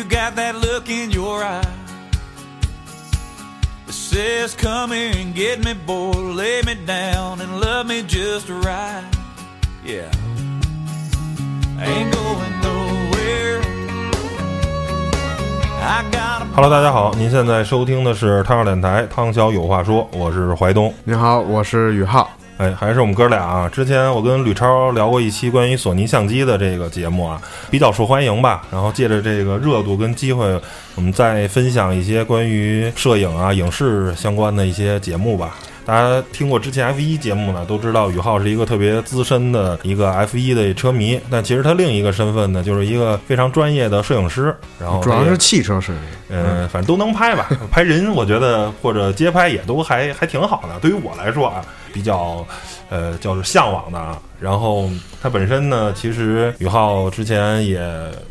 you got that look in your eye that says, Come here and get me, boy, lay me down and love me just right. Yeah. I ain't going nowhere. I got a Hello，大家好，您现在收听的是汤小电台，汤小有话说，我是怀东。你好，我是宇浩。 哎，还是我们哥俩啊！之前我跟吕超聊过一期关于索尼相机的这个节目啊，比较受欢迎吧。然后借着这个热度跟机会，我们再分享一些关于摄影啊、影视相关的一些节目吧。大家听过之前 F 一节目呢，都知道宇浩是一个特别资深的一个 F 一的车迷，但其实他另一个身份呢，就是一个非常专业的摄影师。然后主要是汽车摄影。嗯，反正都能拍吧。拍人，我觉得或者街拍也都还还挺好的。对于我来说啊，比较呃叫做向往的啊。然后他本身呢，其实宇浩之前也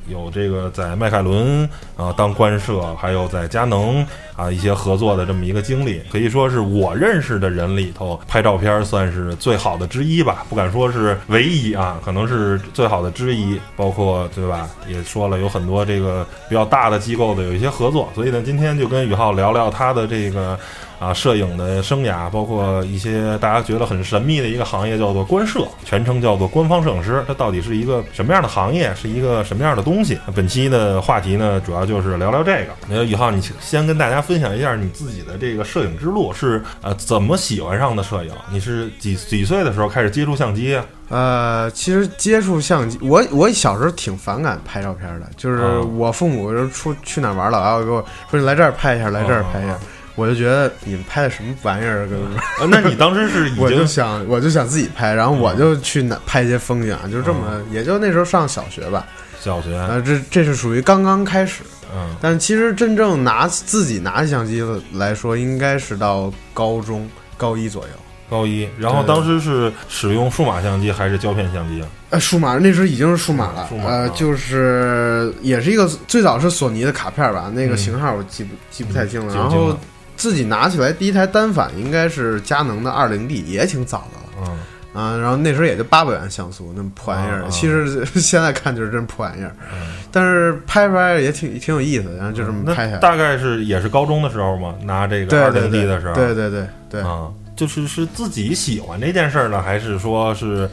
有这个在迈凯伦啊当官摄，还有在佳能啊一些合作的这么一个经历，可以说是我认识的人里头拍照片算是最好的之一吧，不敢说是唯一啊，可能是最好的之一。包括对吧，也说了有很多这个比较大的机构的有一些合作，所以呢，今天就跟宇浩聊聊他的这个。啊，摄影的生涯，包括一些大家觉得很神秘的一个行业，叫做官摄，全称叫做官方摄影师。它到底是一个什么样的行业，是一个什么样的东西？本期的话题呢，主要就是聊聊这个。那宇浩，你先跟大家分享一下你自己的这个摄影之路是呃怎么喜欢上的摄影？你是几几岁的时候开始接触相机啊？呃，其实接触相机，我我小时候挺反感拍照片的，就是啊我父母就出去哪儿玩，老要给我说你来这儿拍一下，来这儿拍一下，我就觉得你们拍的什么玩意儿，跟呃那你当时是已 我就想我就想自己拍，然后我就去哪拍一些风景，就这么，也就那时候上小学吧，小学，呃，这这是属于刚刚开始，嗯。但其实真正拿自己拿起相机来说，应该是到高中高一左右。高一，然后当时是使用数码相机还是胶片相机啊？呃，数码那时候已经是数码了，数码。呃，啊。就是也是一个最早是索尼的卡片吧，那个嗯型号我记不、记不太清了。然后自己拿起来第一台单反应该是佳能的二零 D，也挺早的了嗯啊。然后那时候也就八百万像素，那么破玩意儿，其实 现在看就是真破玩意儿，嗯。但是拍出来也挺挺有意思的，然后就这么拍下来。大概是也是高中的时候嘛，拿这个二零 D 的时候，对对对对，啊，就是是自己喜欢这件事儿呢，还是说是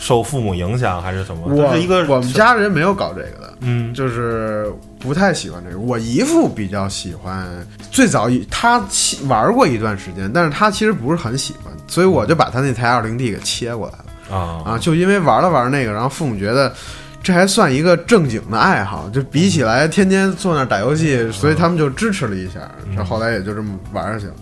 受父母影响，还是什么？我是一个我们家人没有搞这个的。嗯就是不太喜欢这个。我姨父比较喜欢，最早他玩过一段时间，但是他其实不是很喜欢，所以我就把他那台二零 D 给切过来了啊啊，就因为玩了玩那个，然后父母觉得。这还算一个正经的爱好，就比起来天天坐那儿打游戏，所以他们就支持了一下。这后来也就这么玩下去了。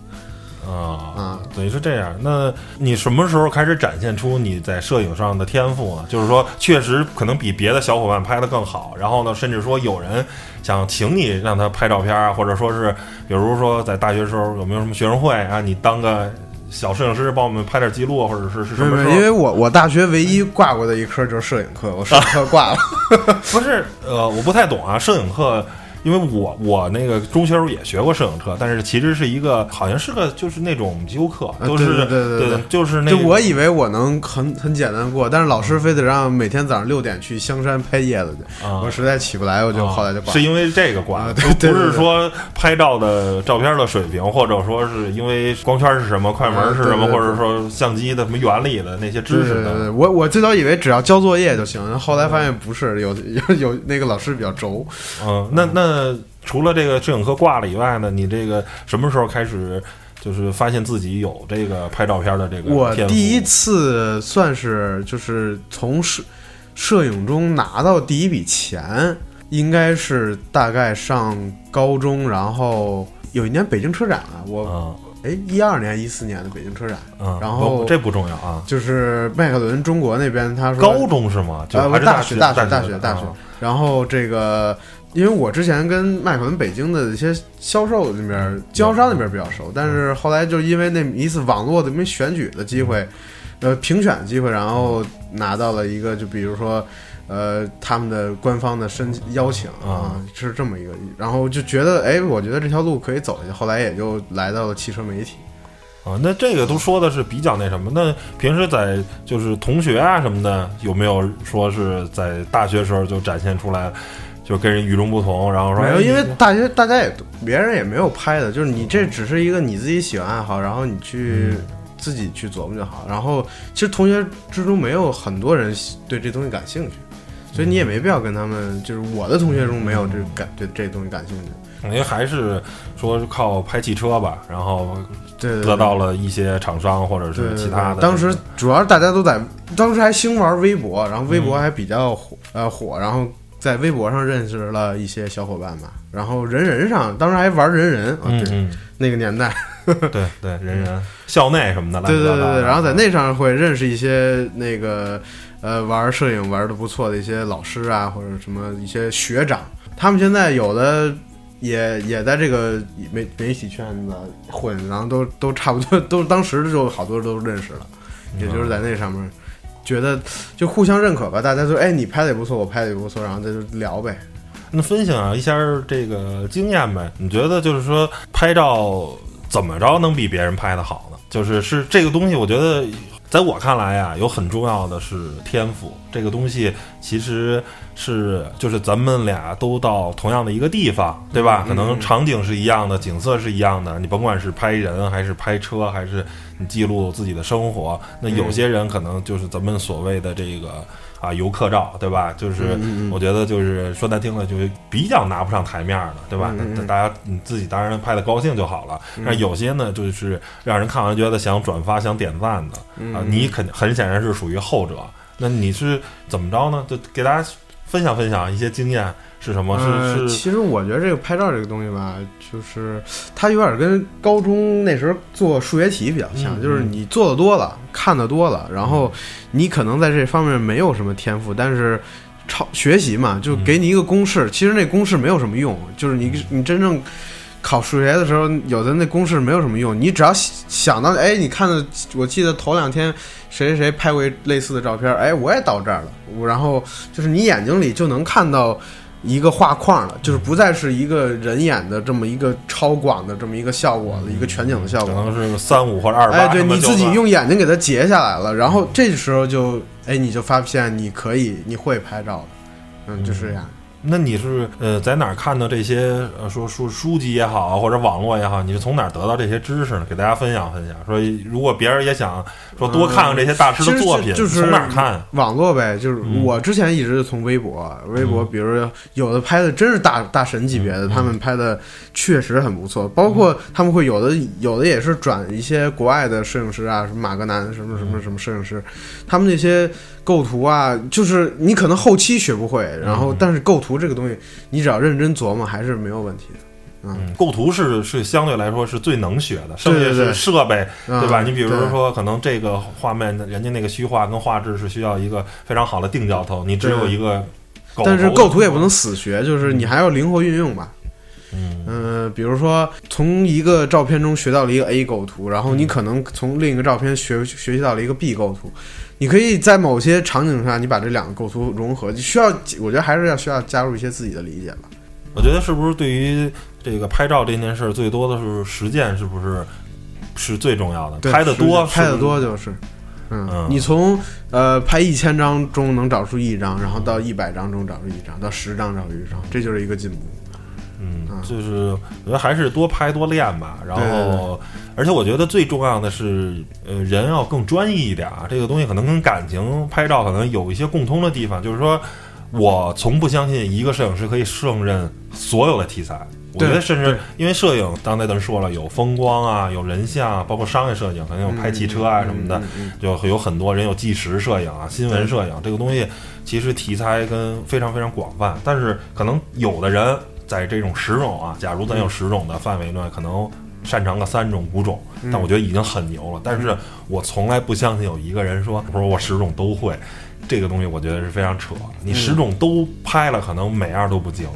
啊啊，等于是这样。那你什么时候开始展现出你在摄影上的天赋呢？就是说，确实可能比别的小伙伴拍的更好，然后呢，甚至说有人想请你让他拍照片啊，或者说是，比如说在大学时候有没有什么学生会啊，你当个小摄影师帮我们拍点记录，或者是是什么因为我我大学唯一挂过的一科就是摄影课，我摄影课挂了。不是，呃，我不太懂啊，摄影课。因为我我那个中学时候也学过摄影课，但是其实是一个好像是个就是那种修课，啊都是对对对就是那就我以为我能很很简单过，但是老师非得让每天早上六点去香山拍叶子去，啊我实在起不来，我就后来就挂了。是因为这个挂的，不啊对对对不是说拍照的照片的水平，或者说是因为光圈是什么、快门是什么，啊对对对或者说相机的什么原理的那些知识对对对，的。我我最早以为只要交作业就行，后来发现不是，有有有那个老师比较轴。嗯，那那除了这个摄影课挂了以外呢，你这个什么时候开始就是发现自己有这个拍照片的这个我第一次算是就是从摄摄影中拿到第一笔钱，应该是大概上高中，然后有一年北京车展啊，我啊哎一二年一四年的北京车展，嗯，然后这不重要啊。就是迈克伦中国那边他说高中是吗？就呃，还是大大学大大学大学啊。然后这个，因为我之前跟麦克伦北京的一些销售那边、经销商那边比较熟，但是后来就因为那一次网络的没选举的机会，呃，评选的机会，然后拿到了一个，就比如说。呃，他们的官方的申邀请啊，是这么一个，然后就觉得，哎，我觉得这条路可以走下去，后来也就来到了汽车媒体。啊，那这个都说的是比较那什么。那平时在就是同学啊什么的，有没有说是在大学时候就展现出来，就跟人与众不同，然后说没有，哎因为大家大家也别人也没有拍的，就是你这只是一个你自己喜欢爱好，然后你去嗯自己去琢磨就好。然后其实同学之中没有很多人对这东西感兴趣，所以你也没必要跟他们，就是我的同学中没有这感对这东西感兴趣。感觉还是说是靠拍汽车吧，然后得到了一些厂商或者是其他的。当时主要是大家都在，当时还兴玩微博，然后微嗯博还比较火，呃火，然后在微博上认识了一些小伙伴吧。然后人人上，当时还玩人人啊，对，嗯嗯，那个年代，对对，人人校内什么的，乱对对对对，然后在那上会认识一些那个呃玩摄影玩的不错的一些老师啊，或者什么一些学长，他们现在有的也也在这个媒媒体圈子混，然后都都差不多，都当时就好多都认识了，也就是在那上面。觉得就互相认可吧，大家说，哎，你拍的也不错，我拍的也不错，然后再就聊呗。那分享一下这个经验呗？你觉得就是说拍照怎么着能比别人拍的好呢？就是是这个东西，我觉得在我看来呀，有很重要的是天赋。这个东西其实是就是咱们俩都到同样的一个地方，对吧？嗯可能场景是一样的，景色是一样的，你甭管是拍人还是拍车，还是你记录自己的生活，那有些人可能就是咱们所谓的这个。啊，游客照，对吧？就是我觉得就是说难听了，就是比较拿不上台面的，对吧？大家你自己当然拍的高兴就好了。那有些呢，就是让人看完觉得想转发、想点赞的嗯啊，你肯很显然是属于后者。那你是怎么着呢？就给大家分享分享一些经验是什么？呃是是其实我觉得这个拍照这个东西吧，就是它有点跟高中那时候做数学题比较像，嗯就是你做的多了，看的多了，然后你可能在这方面没有什么天赋，但是超学习嘛，就给你一个公式，其实那公式没有什么用，就是你你真正。考数学的时候，有的那公式没有什么用，你只要想想到，哎，你看的，我记得头两天谁谁谁拍过类似的照片，哎，我也到这儿了，我然后就是你眼睛里就能看到一个画框了，就是不再是一个人眼的这么一个超广的这么一个效果的一个全景的效果，可能是三五或者二八，哎，对，你自己用眼睛给它截下来了，然后这时候就，哎，你就发现你可以，你会拍照了，嗯，就是这样。那你是呃在哪儿看到这些呃说书书籍也好或者网络也好，你是从哪儿得到这些知识呢？给大家分享分享。说如果别人也想说多看看这些大师的作品，嗯就是从哪儿看？网络呗，就是嗯我之前一直是从微博，微博，比如说有的拍的真是大大神级别的，嗯他们拍的确实很不错，包括他们会有的有的也是转一些国外的摄影师啊，什么马格南什么什么什么摄影师，他们那些构图啊，就是你可能后期学不会，然后嗯但是构图这个东西，你只要认真琢磨还是没有问题的。嗯，构图是是相对来说是最能学的，剩下是设备，嗯对吧？你比如说，可能这个画面人家那个虚化跟画质是需要一个非常好的定焦头，你只有一个但是构图也不能死学，就是你还要灵活运用吧。嗯嗯、比如说从一个照片中学到了一个 A 构图，然后你可能从另一个照片学学习到了一个 B 构图，你可以在某些场景上，你把这两个构图融合，需要我觉得还是要需要加入一些自己的理解吧。我觉得是不是对于这个拍照这件事儿，最多的是实践，是不是是最重要的？拍的多，拍的多就是。嗯，嗯你从呃拍一千张中能找出一张，然后到一百张中找出一张，到十张找出一张，这就是一个进步。嗯嗯，就是我觉得还是多拍多练吧。然后，而且我觉得最重要的是，呃，人要更专一一点啊。这个东西可能跟感情拍照可能有一些共通的地方，就是说我从不相信一个摄影师可以胜任所有的题材。我觉得甚至因为摄影，刚才咱说了，有风光啊，有人像啊，包括商业摄影，可能有拍汽车啊什么的，就有很多人有纪实摄影啊、新闻摄影这个东西，其实题材跟非常非常广泛。但是可能有的人在这种十种啊，假如咱有十种的范围内，可能擅长个三种、五种，嗯但我觉得已经很牛了。但是我从来不相信有一个人说，我说我十种都会，这个东西我觉得是非常扯。你十种都拍了，可能每样都不精。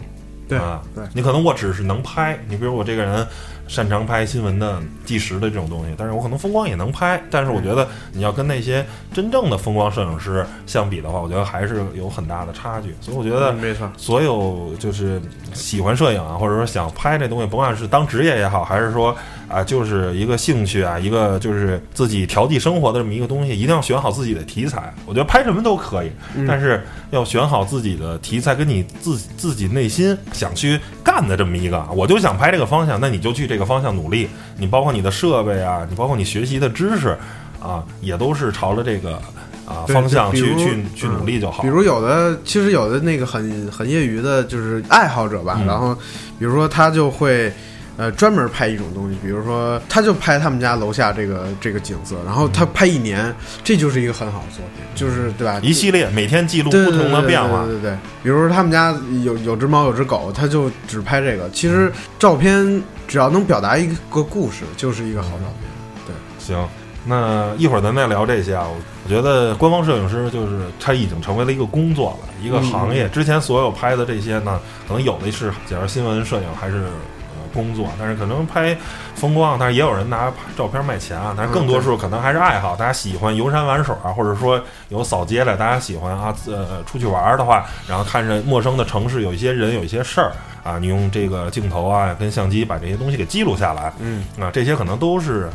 对啊，对你可能我只是能拍，你比如我这个人擅长拍新闻的纪实的这种东西，但是我可能风光也能拍，但是我觉得你要跟那些真正的风光摄影师相比的话，我觉得还是有很大的差距。所以我觉得嗯没错，所有就是喜欢摄影啊，或者说想拍这东西，甭管是当职业也好，还是说啊，就是一个兴趣啊，一个就是自己调剂生活的这么一个东西，一定要选好自己的题材。我觉得拍什么都可以，但是要选好自己的题材，跟你自自己内心想去干的这么一个，我就想拍这个方向，那你就去这个方向努力。你包括你的设备啊，你包括你学习的知识啊，也都是朝着这个啊方向去去去嗯努力就好。比如有的，其实有的那个很很业余的，就是爱好者吧。嗯然后，比如说他就会，呃，专门拍一种东西，比如说他就拍他们家楼下这个这个景色，然后他拍一年，这就是一个很好的作品，就是对吧？一系列每天记录不同的变化对，对对对对，比如说他们家有有只猫有只狗，他就只拍这个。其实照片只要能表达一个故事，就是一个好照片。对行，那一会儿咱再聊这些啊。我我觉得官方摄影师就是他已经成为了一个工作了，一个行业。之前所有拍的这些呢，可能有的是假如新闻摄影还是呃工作，但是可能拍风光，但是也有人拿照片卖钱啊。但是更多数可能还是爱好，大家喜欢游山玩水啊，或者说有扫街的，大家喜欢啊呃出去玩的话，然后看着陌生的城市有一些人有一些事儿啊，你用这个镜头啊跟相机把这些东西给记录下来。嗯啊，这些可能都是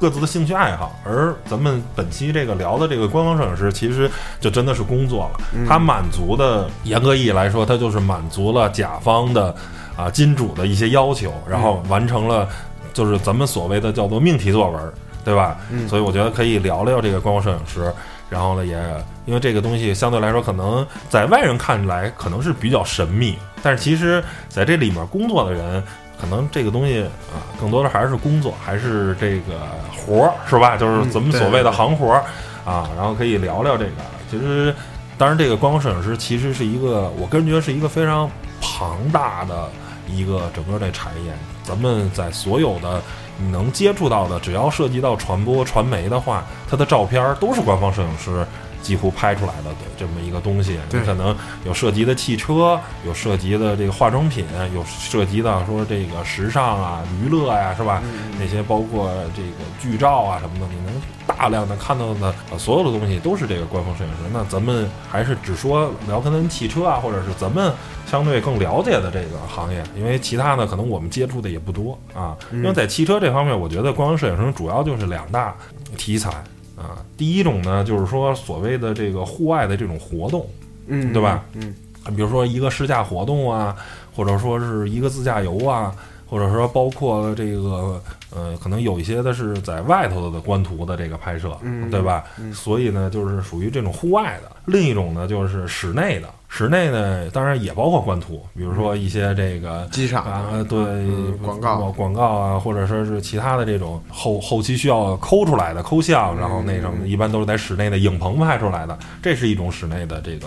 各自的兴趣爱好，而咱们本期这个聊的这个官方摄影师，其实就真的是工作了。他满足的严格意义来说，他就是满足了甲方的啊金主的一些要求，然后完成了就是咱们所谓的叫做命题作文，对吧？嗯所以我觉得可以聊聊这个光光摄影师。然后呢，也因为这个东西相对来说，可能在外人看来可能是比较神秘，但是其实在这里面工作的人，可能这个东西啊，更多的还是工作，还是这个活儿，是吧？就是咱们所谓的行活儿啊。然后可以聊聊这个。其实，当然，这个光光摄影师其实是一个，我个人觉得是一个非常庞大的一个整个这产业。咱们在所有的你能接触到的，只要涉及到传播、传媒的话，它的照片都是官方摄影师几乎拍出来的这么一个东西。你对可能有涉及的汽车，有涉及的这个化妆品，有涉及到说这个时尚啊、娱乐呀、是吧？那些包括这个剧照啊什么的，你能大量的看到的、呃、所有的东西都是这个官方摄影师。那咱们还是只说聊可能汽车啊，或者是咱们相对更了解的这个行业，因为其他的可能我们接触的也不多啊。因为在汽车这方面，我觉得官方摄影师主要就是两大题材啊。第一种呢，就是说所谓的这个户外的这种活动，嗯，对吧？嗯，比如说一个试驾活动啊，或者说是一个自驾游啊，或者说包括这个呃，可能有一些的是在外头的官图的这个拍摄，嗯对吧？所以呢，就是属于这种户外的。另一种呢，就是室内的。室内呢，当然也包括官图，比如说一些这个机场啊，对、嗯广告广告啊，或者说是其他的这种后后期需要抠出来的抠像，然后那什么一般都是在室内的影棚拍出来的，这是一种室内的这个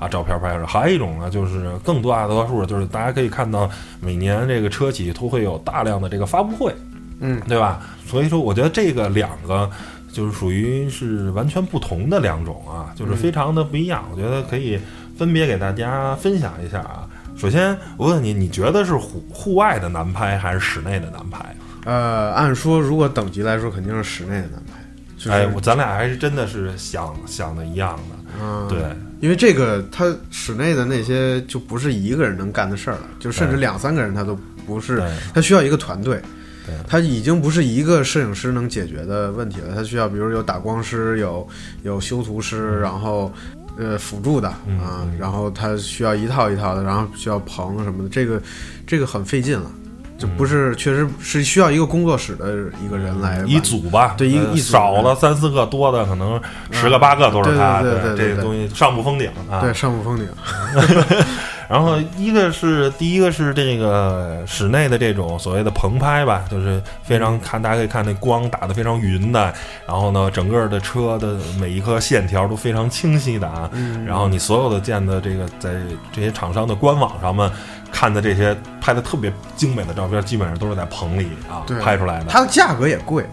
啊照片拍摄。还有一种呢，就是更多大多数就是大家可以看到，每年这个车企都会有大量的这个发布会，嗯，对吧？所以说，我觉得这个两个。就是属于是完全不同的两种啊，就是非常的不一样。我觉得可以分别给大家分享一下啊。首先，我问你，你觉得是户户外的难拍还是室内的难拍？呃，按说如果等级来说，肯定是室内的难拍。就是、哎，我咱俩还是真的是想想的一样的。嗯，对，因为这个它室内的那些就不是一个人能干的事儿了，就甚至两三个人他都不是，他需要一个团队对。他已经不是一个摄影师能解决的问题了，他需要比如有打光师，有有修图师，然后呃辅助的嗯啊嗯，然后他需要一套一套的，然后需要棚什么的，这个这个很费劲了，就不是确实是需要一个工作室的一个人来嗯一组吧，呃对一一组。少了三四个，多的可能十个八个都是他。对对对这个东西上不封顶啊。对上不封顶，然后一个是第一个是这个室内的这种所谓的棚拍吧，就是非常看大家可以看那光打得非常匀的，然后呢，整个的车的每一颗线条都非常清晰的啊。然后你所有的见的这个在这些厂商的官网上面看的这些拍的特别精美的照片，基本上都是在棚里啊对拍出来的。它的价格也贵，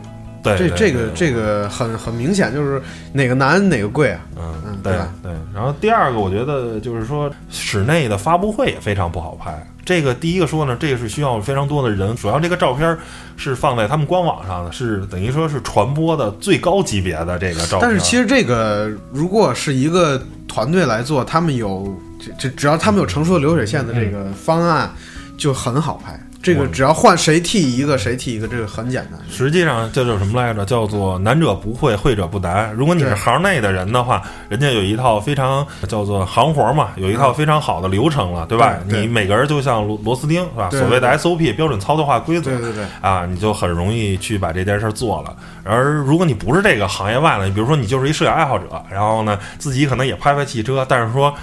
对，这这个这个很很明显，就是哪个难哪个贵啊。嗯对嗯对对。然后第二个，我觉得就是说室内的发布会也非常不好拍。这个第一个说呢，这个是需要非常多的人，主要这个照片是放在他们官网上的，是等于说是传播的最高级别的这个照片。但是其实这个如果是一个团队来做，他们有这这只要他们有成熟的流水线的这个方案，就很好拍。这个嗯只要换谁替一个谁替一个，这个很简单。实际上这叫什么来着？叫做难者不会，会者不难。如果你是行内的人的话，人家有一套非常叫做行活嘛，有一套非常好的流程了，对吧？对对你每个人就像螺螺丝钉，是吧？所谓的 SOP 标准操作化规则对对对，啊，你就很容易去把这件事儿做了。而如果你不是这个行业外的，你比如说你就是一摄影爱好者，然后呢自己可能也拍拍汽车，但是说，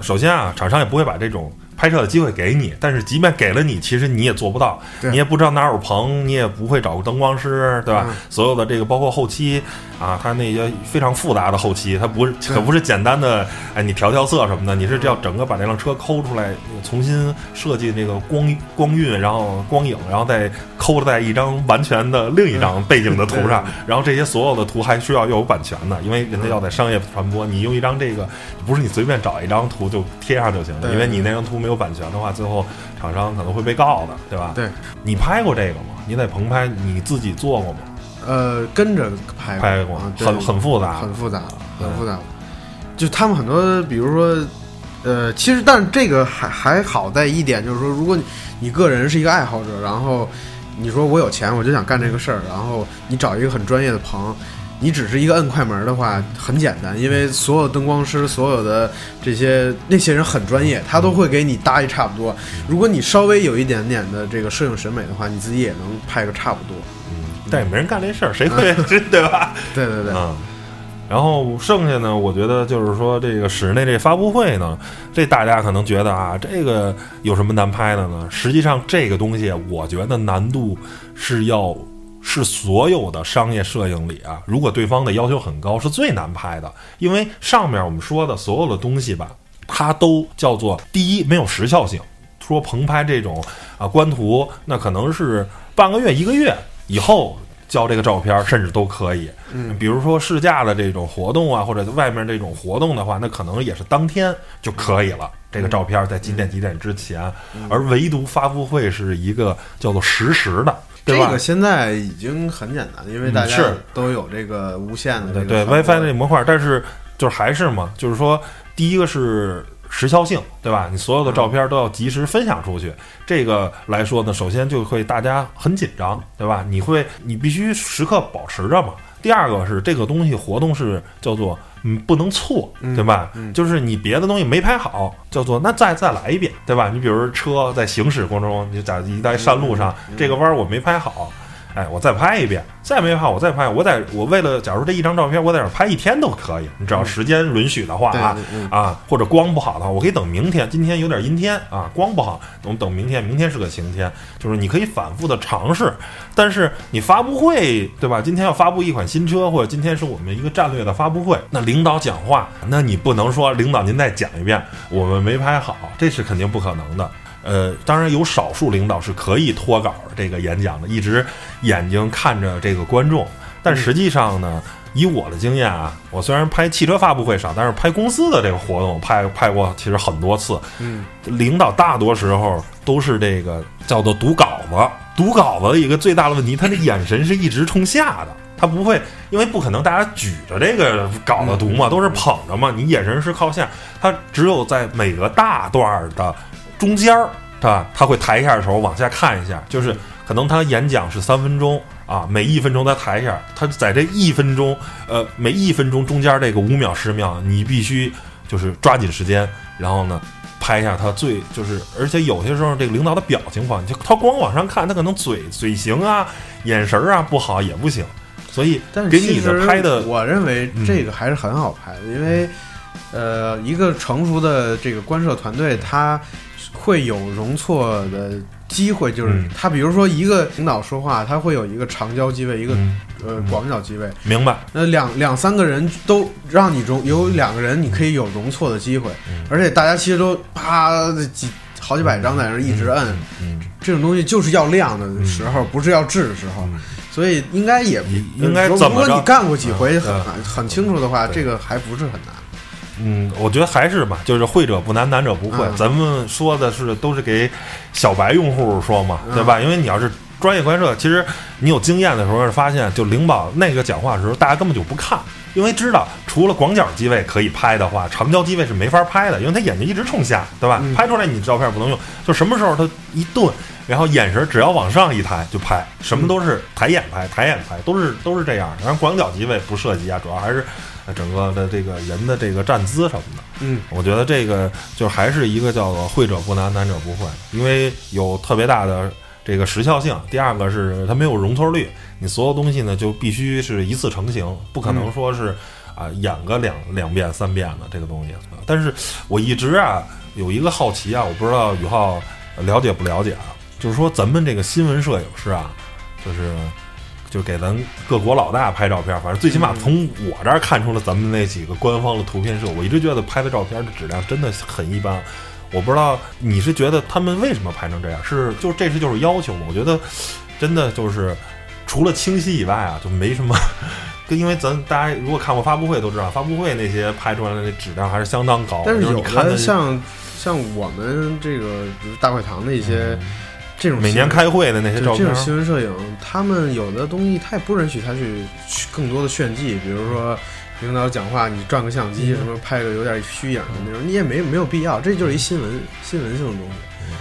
首先啊，厂商也不会把这种。拍摄的机会给你，但是即便给了你，其实你也做不到，你也不知道哪有棚，你也不会找个灯光师，对吧？嗯。所有的这个包括后期啊，它那些非常复杂的后期，它不是可不是简单的哎你调调色什么的，你是要整个把这辆车抠出来，重新设计那个光光晕，然后光影，然后再抠在一张完全的另一张背景的图上，然后这些所有的图还需要要有版权的，因为人家要在商业传播，你用一张这个不是你随便找一张图就贴上就行了，因为你那张图没有版权的话，最后厂商可能会被告的，对吧？对，你拍过这个吗？你在棚拍你自己做过吗？呃，跟着拍拍过啊，对很很复杂很复杂，了很复杂。就他们很多，比如说，呃，其实但这个还还好在一点，就是说，如果你你个人是一个爱好者，然后你说我有钱，我就想干这个事儿，然后你找一个很专业的棚。你只是一个摁快门的话，很简单，因为所有灯光师、所有的这些那些人很专业，他都会给你搭一差不多。如果你稍微有一点点的这个摄影审美的话，你自己也能拍个差不多。但也没人干这事儿，谁会对吧？对对对，嗯。然后剩下呢，我觉得就是说，这个室内这发布会呢，这大家可能觉得啊，这个有什么难拍的呢？实际上，这个东西我觉得难度是要是所有的商业摄影里啊，如果对方的要求很高，是最难拍的，因为上面我们说的所有的东西吧，它都叫做第一没有时效性。说棚拍这种啊官图，那可能是半个月、一个月以后交这个照片，甚至都可以。嗯，比如说试驾的这种活动啊，或者外面这种活动的话，那可能也是当天就可以了。这个照片在几点几点之前，而唯独发布会是一个叫做实时的，对吧？这个现在已经很简单，因为大家都有这个无线的对对，WiFi 这模块，但是就是还是嘛，就是说，第一个是时效性，对吧？你所有的照片都要及时分享出去，这个来说呢，首先就会大家很紧张，对吧？你会你必须时刻保持着嘛。第二个是这个东西活动是叫做嗯不能错，对吧？嗯就是你别的东西没拍好，叫做那再再来一遍，对吧？你比如车在行驶过程中，你在一在山路上，嗯这个弯儿我没拍好，哎，我再拍一遍，再没拍我再拍，我在我为了假如这一张照片我在这拍一天都可以，你只要时间允许的话啊啊，或者光不好的话，我可以等明天，今天有点阴天啊，光不好，我们等明天，明天是个晴天，就是你可以反复的尝试，但是你发布会对吧？今天要发布一款新车，或者今天是我们一个战略的发布会，那领导讲话，那你不能说领导您再讲一遍，我们没拍好，这是肯定不可能的。呃，当然有少数领导是可以脱稿这个演讲的，一直眼睛看着这个观众。但实际上呢，以我的经验啊，我虽然拍汽车发布会少，但是拍公司的这个活动拍拍过，其实很多次。嗯，领导大多时候都是这个叫做读稿子，读稿子的一个最大的问题，他的眼神是一直冲下的。他不会，因为不可能大家举着这个稿子读嘛，都是捧着嘛，你眼神是靠下，他只有在每个大段儿的中间儿，对吧？他会抬一下手往下看一下，就是可能他演讲是三分钟啊，每一分钟他抬一下，他在这一分钟，呃，每一分钟中间这个五秒十秒，你必须就是抓紧时间，然后呢。拍一下他最就是，而且有些时候这个领导的表情不好，你就他光往上看，他可能嘴嘴型啊、眼神啊不好也不行，所以但是给你其实的拍的我认为嗯这个还是很好拍的，因为呃，一个成熟的这个观摄团队，他会有容错的机会，就是嗯。他比如说一个领导说话，他会有一个长焦机位，一个嗯。呃广角机位，明白，那两两三个人都让你容有两个人你可以有容错的机会，嗯。而且大家其实都啪几好几百张在那儿一直摁，嗯，这种东西就是要亮的时候，不是要质的时候，所以应该也应应该如怎么着？果你干过几回很很清楚的话，这个还不是很难。嗯，我觉得还是吧，就是会者不难，难者不会。嗯咱们说的是都是给小白用户说嘛，对吧？因为你要是专业观摄，其实你有经验的时候，发现就灵宝那个讲话的时候，大家根本就不看，因为知道除了广角机位可以拍的话，长焦机位是没法拍的，因为他眼睛一直冲下，对吧？拍出来你照片不能用，就什么时候他一顿。然后眼神只要往上一抬就拍，什么都是抬眼拍，抬眼拍，都是都是这样的。然后广角机位不涉及啊，主要还是呃整个的这个人的这个站姿什么的。嗯，我觉得这个就还是一个叫做会者不难，难者不会，因为有特别大的这个时效性。第二个是它没有容错率，你所有东西呢就必须是一次成型，不可能说是啊演个两两遍三遍的这个东西。但是我一直啊有一个好奇啊，我不知道宇浩了解不了解啊，就是说咱们这个新闻摄影师啊，就是。就给咱各国老大拍照片，反正最起码从我这儿看出了咱们那几个官方的图片社，我一直觉得拍的照片的质量真的很一般。我不知道你是觉得他们为什么拍成这样？是就这是就是要求吗？我觉得真的就是除了清晰以外啊，就没什么。跟因为咱大家如果看过发布会都知道，发布会那些拍出来的那质量还是相当高。但是有的的像像我们这个大会堂的一些这种每年开会的那些照片这种，新闻摄影，他们有的东西他也不允许他去去更多的炫技，比如说领导讲话，你转个相机，什么拍个有点虚影的那种，你也没没有必要，这就是一新闻新闻性的东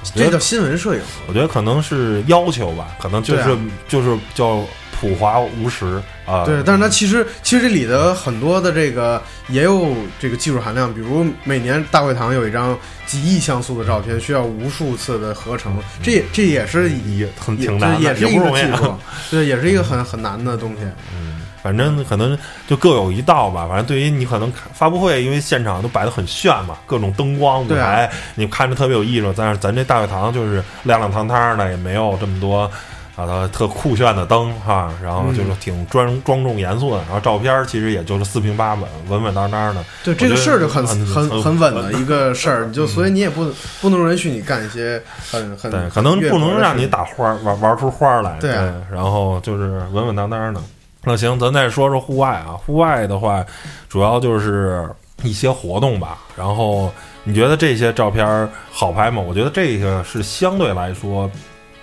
西，这叫新闻摄影。我觉得可能是要求吧，可能就是、啊。就是叫普华无实啊。对，但是它其实其实这里的很多的这个也有这个技术含量，比如每年大会堂有一张几亿像素的照片，需要无数次的合成，这也这也是也很挺难的，也是一不容易啊。个技术，对，也是一个很很难的东西。嗯反正可能就各有一道吧。反正对于你可能发布会，因为现场都摆的很炫嘛，各种灯光舞台，你看着特别有艺术。但是咱这大会堂就是亮亮堂堂的，也没有这么多。啊，特酷炫的灯哈，然后就是挺庄庄重严肃的，然后照片其实也就是四平八稳、稳稳当当的。对这个事儿就很很很很稳的一个事儿，你就所以你也不不能允许你干一些很很对，可能不能让你打。花儿玩玩出花儿来。对啊然后就是稳稳当当的。那行，咱再说说户外啊。户外的话，主要就是一些活动吧。然后你觉得这些照片儿好拍吗？我觉得这个是相对来说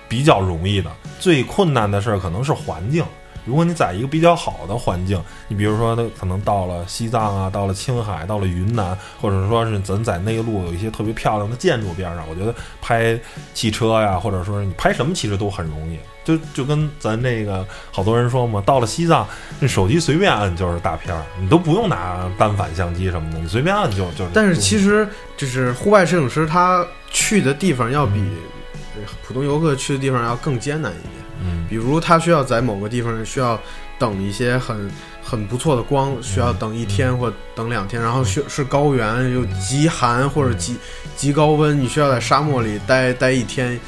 比较容易的。最困难的事儿可能是环境。如果你在一个比较好的环境，你比如说，可能到了西藏啊，到了青海，到了云南，或者说是咱在内陆有一些特别漂亮的建筑边上，我觉得拍汽车呀，或者说是你拍什么，其实都很容易。就就跟咱这个好多人说嘛，到了西藏，那手机随便按就是大片儿，你都不用拿单反相机什么的，你随便按就就是。但是其实就是户外摄影师他去的地方要比呃普通游客去的地方要更艰难一点。嗯。比如他需要在某个地方需要等一些很很不错的光，需要等一天或等两天，然后需是高原又极寒或者极极高温，你需要在沙漠里待待一天，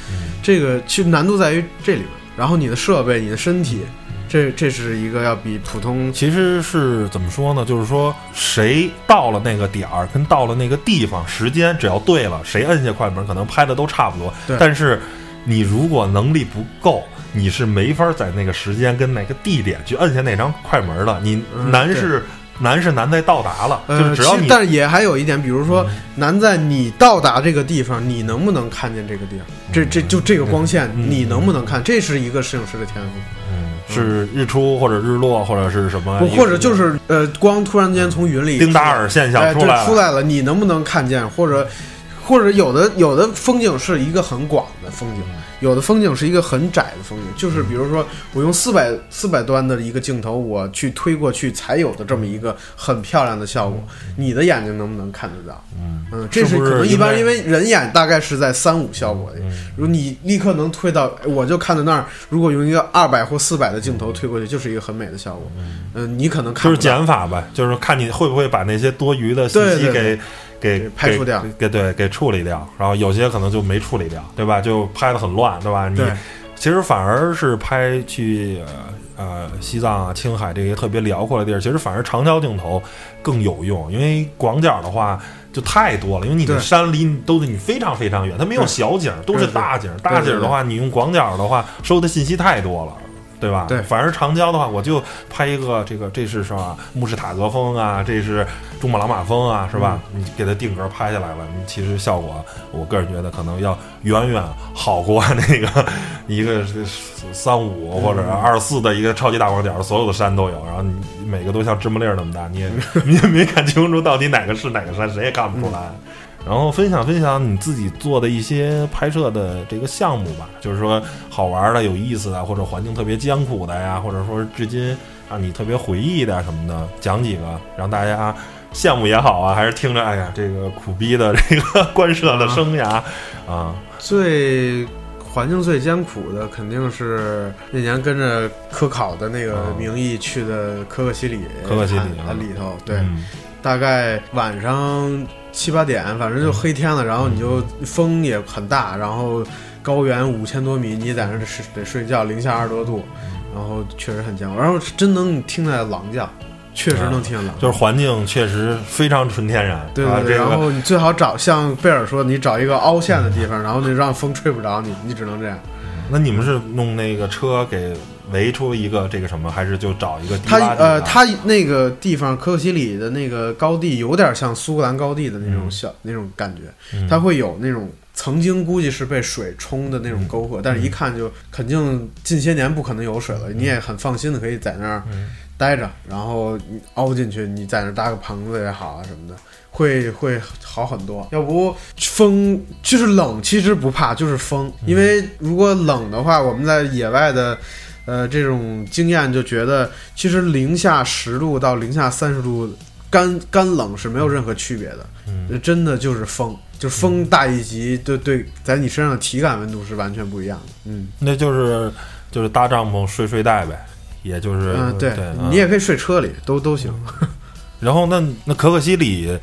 这个其实难度在于这里面。然后你的设备、你的身体，这这是一个要比普通其实是怎么说呢？就是说，谁到了那个点儿，跟到了那个地方，时间只要对了，谁摁下快门，可能拍的都差不多。但是，你如果能力不够，你是没法在那个时间跟那个地点去摁下那张快门的。你难是、难是难在到达了，就呃，是只要你。但是也还有一点，比如说难在你到达这个地方，你能不能看见这个地方？这这就这个光线，嗯你能不能看？这是一个摄影师的天赋。嗯，是日出或者日落或者是什么，，或者就是呃，光突然间从云里丁达尔现象出来了。出来了，你能不能看见？或者或者有的有的风景是一个很广的风景，有的风景是一个很窄的风景。就是比如说，我用四百四百端的一个镜头，我去推过去才有的这么一个很漂亮的效果，你的眼睛能不能看得到？嗯嗯，这是可能一般，因为人眼大概是在三五效果的。嗯如果你立刻能推到，我就看到那儿。如果用一个二百或四百的镜头推过去，就是一个很美的效果。嗯，你可能看就是减法吧，就是看你会不会把那些多余的信息给给给排除掉给给对给处理掉，然后有些可能就没处理掉，对吧？就拍的很乱，对吧？你其实反而是拍去呃呃西藏啊、青海这些特别辽阔的地儿，其实反而长焦镜头更有用，因为广角的话就太多了，因为你的山离你都离你非常非常远，它没有小景，都是大景。对大景对的话，你用广角的话，收的信息太多了。对吧？对反而长焦的话，我就拍一个这个，这是什么穆氏塔格峰啊，这是珠穆朗玛峰啊，是吧？嗯你给它定格拍下来了，你其实效果，我个人觉得可能要远远好过那个 一个是三五或者二四的一个超级大广角，所有的山都有，然后你每个都像芝麻粒儿那么大，你也 你也没看清楚到底哪个是哪个山，谁也看不出来。然后分享分享你自己做的一些拍摄的这个项目吧，就是说好玩的、有意思的，或者环境特别艰苦的呀，或者说至今让你特别回忆的什么的，讲几个，让大家羡慕也好啊，还是听着哎呀这个苦逼的这个 官摄的生涯啊，最环境最艰苦的肯定是那年跟着科考的那个哦名义去的可可西里，可可西里里头，对，嗯。大概晚上七八点，反正就黑天了，然后你就风也很大，然后高原五千多米，你在那儿得睡得睡觉，零下二十多度，然后确实很艰苦，然后真能听见狼叫，确实能听见狼叫。就是环境确实非常纯天然，啊，对对对，这个然后你最好找像贝尔说，你找一个凹陷的地方，然后你让风吹不着你，你只能这样。那你们是弄那个车给围出一个这个什么，还是就找一个低它洼地呃，啊它那个地方可可西里的那个高地有点像苏格兰高地的那种嗯。小、那种感觉，嗯。它会有那种曾经估计是被水冲的那种沟壑，但是一看就肯定近些年不可能有水了，你也很放心的可以在那儿嗯待着，然后你凹进去，你在那搭个棚子也好啊什么的。会会好很多，要不风就是冷，其实不怕，就是风。因为如果冷的话，我们在野外的，呃，这种经验就觉得，其实零下十度到零下三十度，干干冷是没有任何区别的。嗯真的就是风，就风大一级，对对，在你身上的体感温度是完全不一样的。嗯那就是就是搭帐篷睡睡袋呗，也就是嗯，对对，你也可以睡车里，都都行。然后那那可可西里，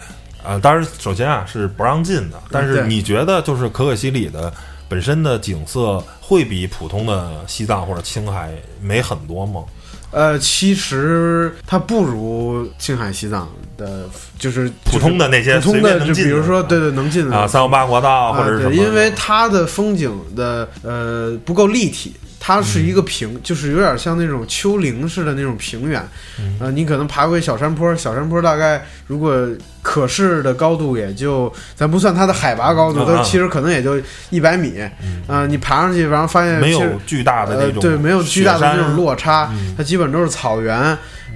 呃，当然首先啊是不让进的，但是你觉得就是可可西里的本身的景色会比普通的西藏或者青海美很多吗？呃，其实它不如青海、西藏的，就是普通的那些普通的，就比如说，对对，能进的啊，三幺八国道啊，或者是？因为它的风景的呃不够立体，它是一个平，就是有点像那种丘陵似的那种平原。嗯。呃，你可能爬过一小山坡，小山坡大概如果可视的高度也就，咱不算它的海拔高度，啊它其实可能也就一百米。嗯。啊，你爬上去，然后发现没有巨大的那种、呃、对，没有巨大的那种落差，嗯。它基本都是草原，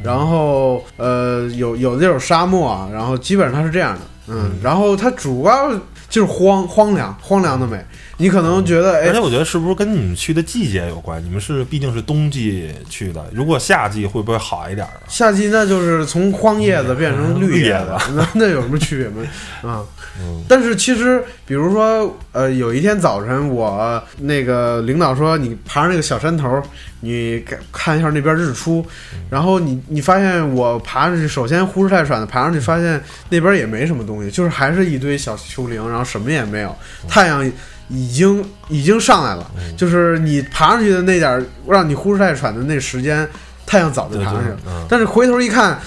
然后呃有有那种沙漠，然后基本上它是这样的，嗯，然后它主要就是荒荒凉荒凉的美，你可能觉得哎而且我觉得是不是跟你们去的季节有关？你们是毕竟是冬季去的，如果夏季会不会好一点？夏季那就是从荒叶子变成绿叶子，那 那有什么区别吗？啊、嗯但是其实，比如说，呃，有一天早晨，我那个领导说，你爬上那个小山头，你看一下那边日出，然后你你发现我爬上去，首先呼哧带喘的爬上去，发现那边也没什么东西，就是还是一堆小丘陵，然后什么也没有，太阳已经已经上来了，就是你爬上去的那点儿让你呼哧带喘的那时间，太阳早就爬上去了，嗯，但是回头一看，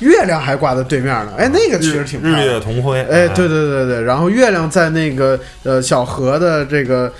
月亮还挂在对面呢，哎，那个其实挺漂日月同辉。哎，对对对对，然后月亮在那个呃小河的这个，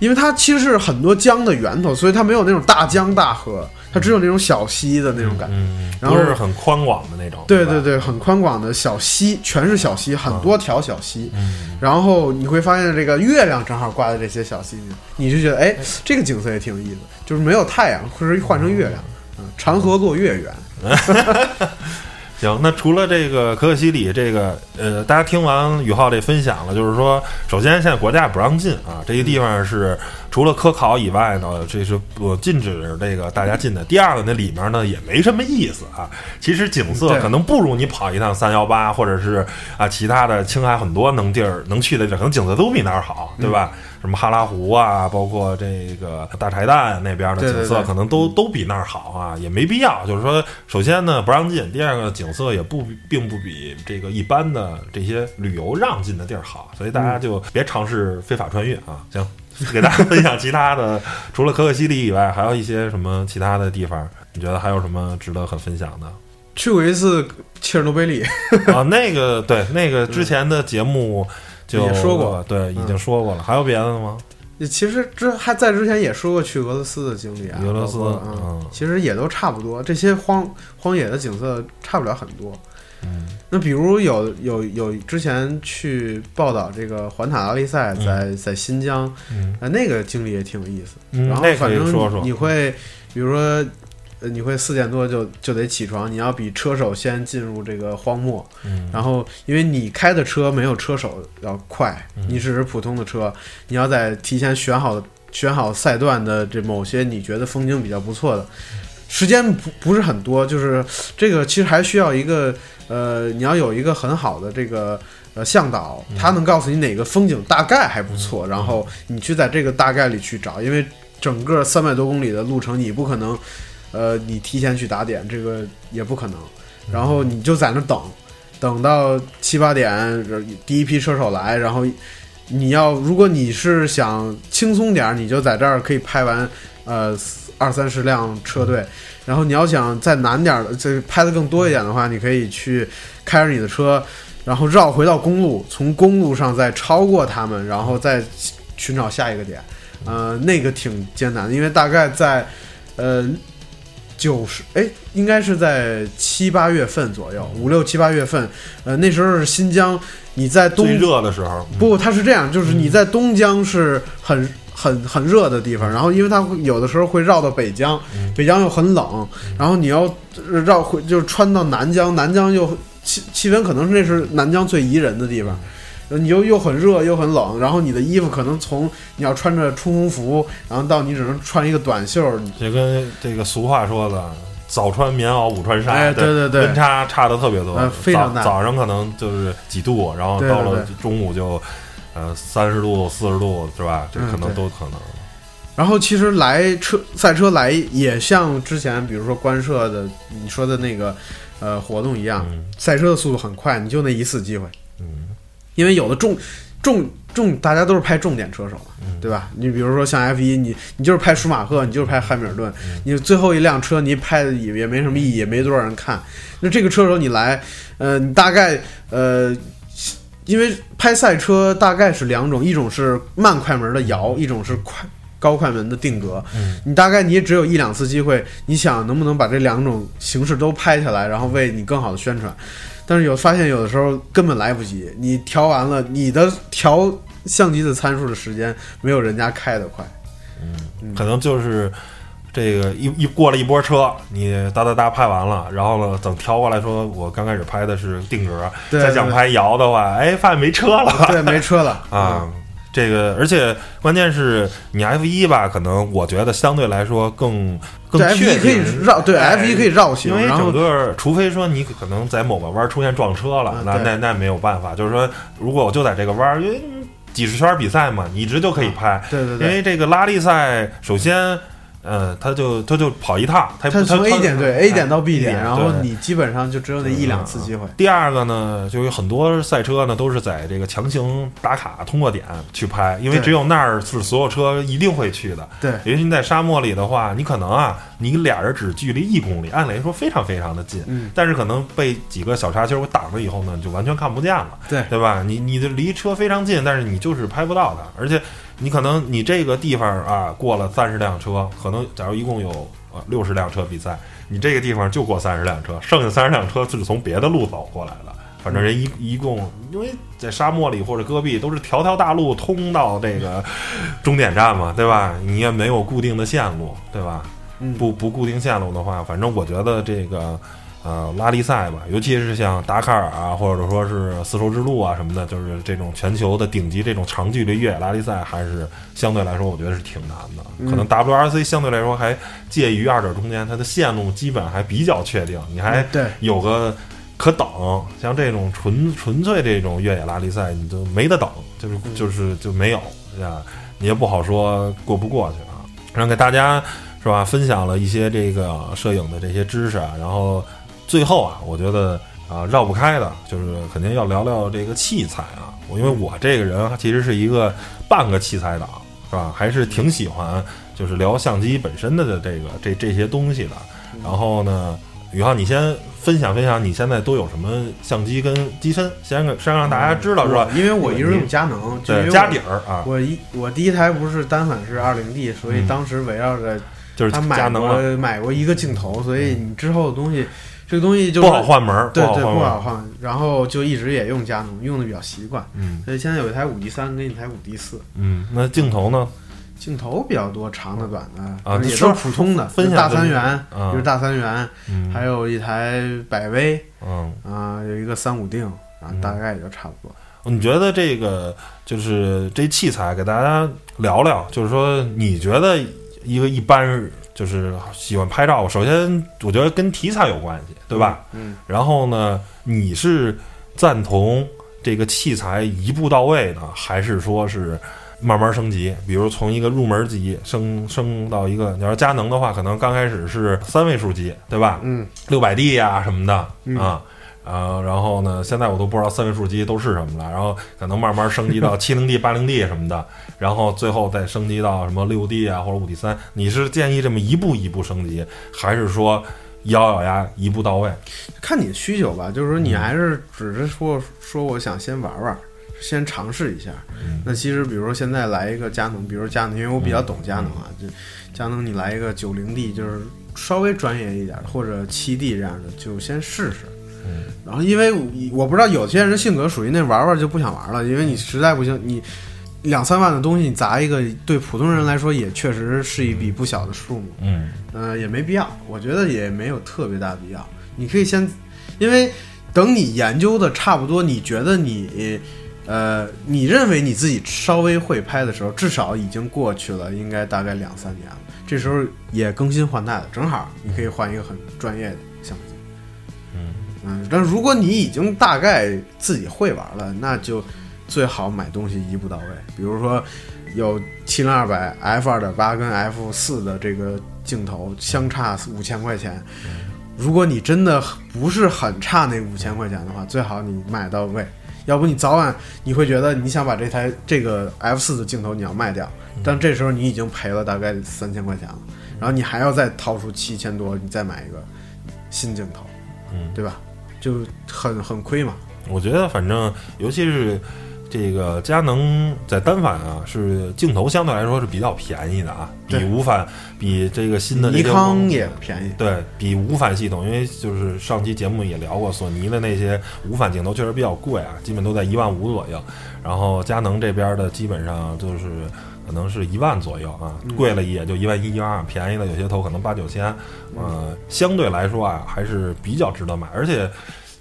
因为它其实是很多江的源头，所以它没有那种大江大河，它只有那种小溪的那种感觉。嗯，然后不是很宽广的那种。对对，对，很宽广的小溪，全是小溪，很多条小溪。嗯，然后你会发现，这个月亮正好挂在这些小溪里，你就觉得，哎，这个景色也挺有意思，就是没有太阳，或者换成月亮，嗯，长河落月圆。行，那除了这个可可西里这个，呃，大家听完宇浩这分享了，就是说，首先现在国家不让进啊，这个地方是除了科考以外呢，这是不禁止这个大家进的。第二个，那里面呢也没什么意思啊，其实景色可能不如你跑一趟三幺八，或者是啊其他的青海很多能地儿能去的地儿，可能景色都比那儿好，对吧？什么哈拉湖啊，包括这个大柴旦那边的景色，对可能都都比那儿好啊，也没必要。就是说，首先呢不让进，第二个景色也不并不比这个一般的这些旅游让进的地儿好，所以大家就别尝试非法穿越啊。行，给大家分享其他的，除了可可西里以外，还有一些什么其他的地方？你觉得还有什么值得很分享的？去过一次切尔诺贝利，啊，那个对，那个之前的节目就也说过对，已经说过了。还有别的吗？其实之还在之前也说过去俄罗斯的经历啊，俄罗斯嗯嗯，其实也都差不多，这些荒荒野的景色差不了很多。嗯那比如有有有之前去报道这个环塔拉力赛在在新疆，嗯呃，那个经历也挺有意思。嗯，然后那可反正以说说你会，比如说，呃，你会四点多就就得起床，你要比车手先进入这个荒漠，嗯。然后因为你开的车没有车手要快，嗯。你只是普通的车，你要在提前选好选好赛段的这某些你觉得风景比较不错的，时间不不是很多，就是这个其实还需要一个呃，你要有一个很好的这个。呃，向导他能告诉你哪个风景大概还不错，然后你去在这个大概里去找，因为整个三百多公里的路程，你不可能，呃，你提前去打点，这个也不可能。然后你就在那等，等到七八点，呃第一批车手来，然后你要，如果你是想轻松点儿，你就在这儿可以拍完，呃，二三十辆车队。然后你要想再难点儿的，这拍的更多一点的话，你可以去开着你的车，然后绕回到公路，从公路上再超过他们，然后再寻找下一个点。呃，那个挺艰难的，因为大概在呃九十哎，应该是在七八月份左右，五六七八月份，呃，那时候是新疆，你在东最热的时候，嗯。不，它是这样，就是你在东疆是很很很热的地方，然后因为它会有的时候会绕到北疆，嗯。北疆又很冷，然后你要呃绕回就是穿到南疆，南疆又气气温可能是那是南疆最宜人的地方。你又又很热又很冷，然后你的衣服可能从你要穿着冲锋服，然后到你只能穿一个短袖，就跟这个俗话说的“早穿棉袄，午穿纱”，哎对对对温差差的特别多，呃非常大早早上可能就是几度，然后到了中午就呃三十度、四十度，是吧？这嗯可能都可能。然后其实来车赛车来也像之前比如说官设的你说的那个呃活动一样，嗯赛车的速度很快，你就那一次机会，嗯因为有的重重重大家都是拍重点车手对吧？你比如说像 F 一，你你就是拍舒马赫，你就是拍汉密尔顿，嗯你最后一辆车你拍的也也没什么意义，也没多少人看。那这个车手你来，呃，你大概呃。因为拍赛车大概是两种，一种是慢快门的摇，一种是快高快门的定格。嗯你大概你也只有一两次机会，你想能不能把这两种形式都拍下来，然后为你更好的宣传。但是有发现，有的时候根本来不及，你调完了，你的调相机的参数的时间没有人家开的快。嗯，可能就是这个一一过了一波车，你哒哒哒拍完了，然后呢，等调过来说，我刚开始拍的是定格，对再想拍摇的话，哎，发现没车了。对，没车了。啊，这个，而且关键是你 F 一吧，可能我觉得相对来说更更对 F 确一可以定绕，对哎 F 一可以绕行，因为整个，除非说你可能在某个弯出现撞车了，那那那没有办法。就是说，如果我就在这个弯，因为几十圈比赛嘛，你一直就可以拍。对对对因，为这个拉力赛，首先，呃，他就他就跑一趟，他他从 A 点对 A 点到 B 点，然后你基本上就只有那一两次机会。第二个呢，就有很多赛车呢都是在这个强行打卡通过点去拍，因为只有那儿是所有车一定会去的。对尤其你在沙漠里的话，你可能啊，你俩人只距离一公里，按理说非常非常的近，嗯，但是可能被几个小沙丘给挡了以后呢，就完全看不见了，对对吧？你你的离车非常近，但是你就是拍不到它，而且你可能你这个地方啊过了三十辆车，可能假如一共有呃六十辆车比赛，你这个地方就过三十辆车，剩下三十辆车是从别的路走过来的。反正人一 一共，因为在沙漠里或者戈壁都是条条大路通到这个终点站嘛，对吧？你也没有固定的线路，对吧？嗯不不固定线路的话，反正我觉得这个呃拉力赛吧，尤其是像达喀尔啊，或者说是丝绸之路啊什么的，就是这种全球的顶级这种长距离越野拉力赛，还是相对来说我觉得是挺难的。嗯可能 WRC 相对来说还介于二者中间，它的线路基本还比较确定，你还有个可等。像这种纯纯粹这种越野拉力赛，你就没得等，就是嗯就是就没有呀，你也不好说过不过去啊。然后给大家是吧，分享了一些这个摄影的这些知识啊，然后最后啊，我觉得啊绕不开的就是肯定要聊聊这个器材啊，我因为我这个人其实是一个半个器材党。是吧？还是挺喜欢，就是聊相机本身的这个这这些东西的。然后呢，宇浩，你先分享分享你现在都有什么相机跟机身，先给先让大家知道是吧？因为我一直用佳能，对家底儿啊，我一我第一台不是单反是二零 D，所以当时围绕着就是他买佳能啊，过买过一个镜头，所以你之后的东西，这个东西就不好换门儿，对对。不好换，然后就一直也用佳能，用的比较习惯。嗯所以现在有一台五 D 三跟一台五 D 四，嗯，那镜头呢？镜头比较多，长的、短的啊也都是普通的，分享大三元，啊就是大三元，嗯，还有一台百威嗯，啊，有一个三五定啊，大概也就差不多。你觉得这个就是这器材，给大家聊聊，就是说你觉得一个一般人就是喜欢拍照，首先我觉得跟题材有关系，对吧？嗯，然后呢，你是赞同这个器材一步到位呢，还是说是慢慢升级？比如从一个入门级升升到一个，你要是佳能的话，可能刚开始是三位数级，对吧？嗯，六百 D 呀什么的、嗯啊。啊，然后呢？现在我都不知道三位数机都是什么了。然后可能慢慢升级到七零 D、八零 D 什么的，然后最后再升级到什么六 D 啊或者五 D 三。你是建议这么一步一步升级，还是说咬咬牙一步到位？看你的需求吧，就是说你还是只是说说我想先玩玩，先尝试一下。嗯那其实比如说现在来一个佳能，比如说佳能，因为我比较懂佳能啊，就佳能你来一个九零 D，就是稍微专业一点的，或者七 D 这样的，就先试试。嗯然后因为我不知道有些人性格属于那玩玩就不想玩了，因为你实在不行，你两三万的东西你砸一个，对普通人来说也确实是一笔不小的数目。嗯呃，也没必要，我觉得也没有特别大的必要。你可以先，因为等你研究的差不多，你觉得你，呃，你认为你自己稍微会拍的时候，至少已经过去了，应该大概两三年了。这时候也更新换代了，正好你可以换一个很专业的相机。嗯嗯，但如果你已经大概自己会玩了，那就最好买东西一步到位。比如说有七零二百 f 二点八跟 f 四的这个镜头相差五千块钱，如果你真的不是很差那五千块钱的话，最好你买到位。要不你早晚你会觉得你想把这台这个 f 四的镜头你要卖掉，但这时候你已经赔了大概三千块钱了，然后你还要再掏出七千多，你再买一个新镜头，嗯，对吧？就很很亏嘛。我觉得反正尤其是这个佳能在单反啊，是镜头相对来说是比较便宜的啊，比对无反比这个新的尼康也便宜，对比无反系统，因为就是上期节目也聊过，索尼的那些无反镜头确实比较贵啊，基本都在一万五左右。然后佳能这边的基本上就是可能是一万左右啊，贵了也就一万一、一万二，便宜的有些头可能八九千。呃，相对来说啊，还是比较值得买，而且。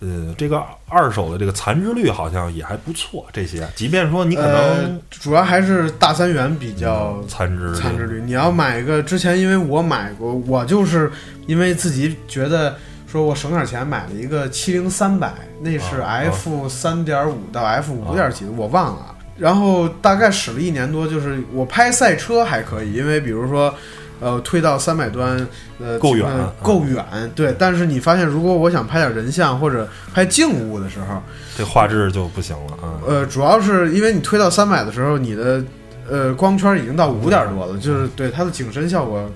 呃，这个二手的这个残值率好像也还不错。这些，即便说你可呃能，主要还是大三元比较残值率残值率。你要买一个，之前因为我买过，我就是因为自己觉得说我省点钱买了一个七零三百，那是啊 F 三点五到 F 五点几的，我忘了。然后大概使了一年多，就是我拍赛车还可以，因为比如说。呃，推到三百端，呃，够远呃够远，对。但是你发现，如果我想拍点人像或者拍静物的时候，这画质就不行了啊。呃，主要是因为你推到三百的时候，你的呃光圈已经到五点多了，就是对它的景深效果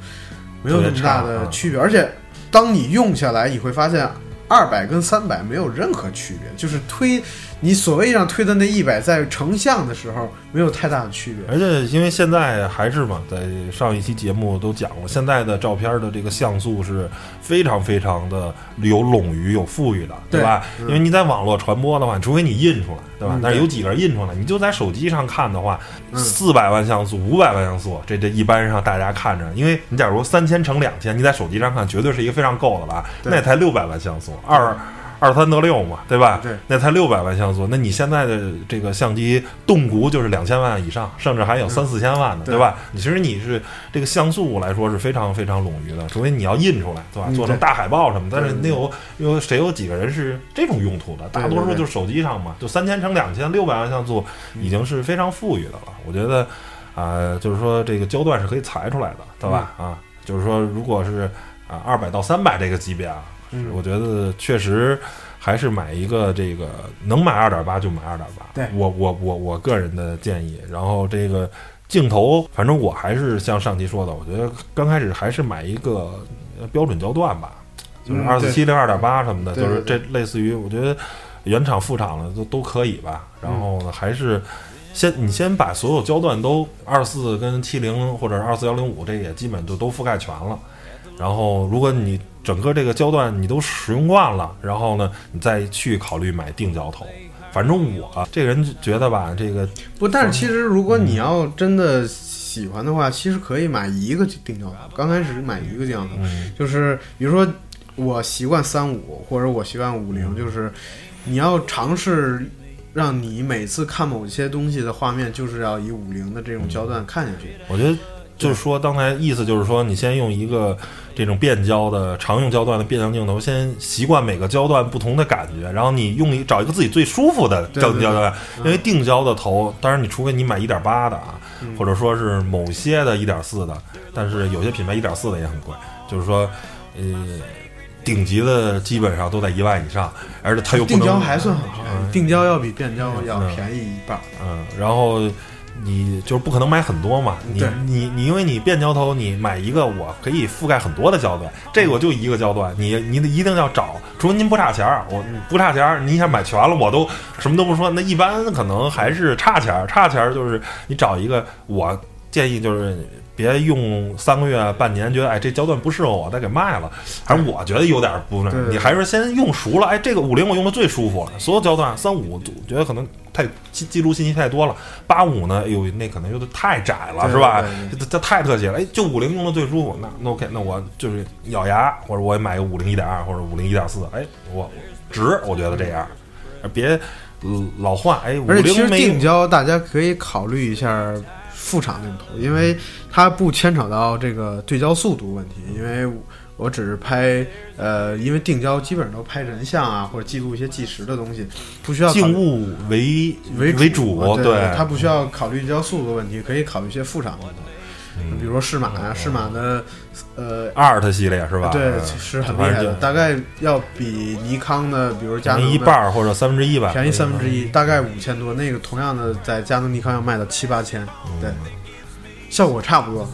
没有那么大的区别，而且当你用下来，你会发现二百跟三百没有任何区别，就是推你所谓上推的那一百，在成像的时候没有太大的区别。而且因为现在还是嘛，在上一期节目都讲过，现在的照片的这个像素是非常非常的有冗余、有富裕的，对吧？因为你在网络传播的话，除非你印出来，对吧？嗯但是有几个人印出来，你就在手机上看的话，嗯四百万像素、五百万像素，这这一般上大家看着，因为你假如三千乘两千，你在手机上看绝对是一个非常够的了，对那才六百万像素，二。二三得六嘛，对吧？对，那才六百万像素，那你现在的这个相机动辄就是两千万以上，甚至还有三四千万的，对对吧？你其实你是这个像素来说是非常非常冗余的，除非你要印出来，对吧？嗯做成大海报什么，但是对那有有谁有几个人是这种用途的？大多数就是手机上嘛，就三千乘两千，六百万像素已经是非常富裕的了。我觉得啊、就是说这个焦段是可以裁出来的，对吧？嗯啊，就是说如果是啊二百到三百这个级别啊，嗯我觉得确实还是买一个这个能买二点八就买二点八。对我我我我个人的建议。然后这个镜头，反正我还是像上期说的，我觉得刚开始还是买一个呃标准焦段吧，就是嗯二四七零、二点八什么的，就是这类似于我觉得原厂副厂的都都可以吧。然后呢，还是先你先把所有焦段都二四跟七零或者二四幺零五这也基本就都覆盖全了。然后，如果你整个这个焦段你都使用惯了，然后呢，你再去考虑买定焦头。反正我这个人就觉得吧，这个不，但是其实如果你要真的喜欢的话，其实可以买一个定焦头。刚开始买一个定焦头，嗯就是比如说我习惯三五或者我习惯五零，就是你要尝试让你每次看某些东西的画面，就是要以五零的这种焦段看下去。我觉得就是说，刚才意思就是说，你先用一个这种变焦的常用焦段的变焦镜头，先习惯每个焦段不同的感觉，然后你用一找一个自己最舒服的焦焦段，因为定焦的头，当然你除非你买一点八的啊，嗯或者说是某些的一点四的，但是有些品牌一点四的也很贵，就是说，呃。顶级的基本上都在一万以上，而且它又不能定焦还算很便宜，定焦要比变焦要嗯便宜一半儿。嗯，然后你就是不可能买很多嘛，你你你，因为你变焦头，你买一个我可以覆盖很多的焦段，这个我就一个焦段，你你得一定要找，除非您不差钱儿，我不差钱儿，你想买全了，我都什么都不说，那一般可能还是差钱儿，差钱儿就是你找一个，我建议就是。别用三个月、半年，觉得哎这焦段不适合我，再给卖了。反正我觉得有点不那你还是先用熟了。哎，这个五零我用的最舒服了，所有焦段三五我觉得可能太记记录信息太多了。八五呢，哎呦那可能有点太窄了，是吧对？这这太特写了。哎，就五零用的最舒服，那那 OK，那我就是咬牙，或者我也买个五零一点二或者五零一点四，哎，我值，我觉得这样，别呃老换。哎，五而且其实零没定焦大家可以考虑一下副厂镜头，因为它不牵扯到这个对焦速度问题。因为我只是拍呃，因为定焦基本上都拍人像啊，或者记录一些计时的东西，不需要静物为为为主，对，它不需要考虑对焦速度的问题，可以考虑一些副厂镜头，比如说适马呀，适马的呃。Art 系列是吧？对，嗯是很厉害的，大概要比尼康的，比如佳能一半儿或者三分之一吧，便宜三分之一，大概五千多。那个同样的在佳能、尼康要卖到七八千，对，效果差不多。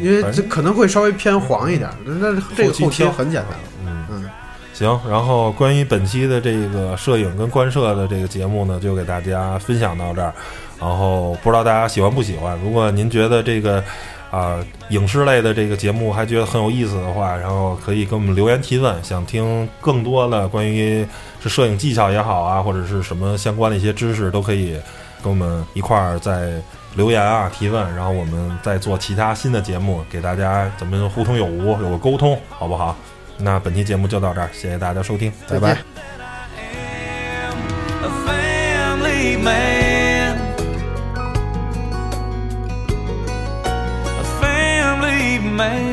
因为这可能会稍微偏黄一点，但是这个后期很简单。嗯嗯，行。然后关于本期的这个摄影跟观摄的这个节目呢，就给大家分享到这儿。然后不知道大家喜欢不喜欢？如果您觉得这个啊、影视类的这个节目还觉得很有意思的话，然后可以给我们留言提问，想听更多的关于是摄影技巧也好啊，或者是什么相关的一些知识，都可以跟我们一块儿在留言啊提问，然后我们再做其他新的节目，给大家咱们互通有无，有个沟通，好不好？那本期节目就到这儿，谢谢大家收听，拜拜美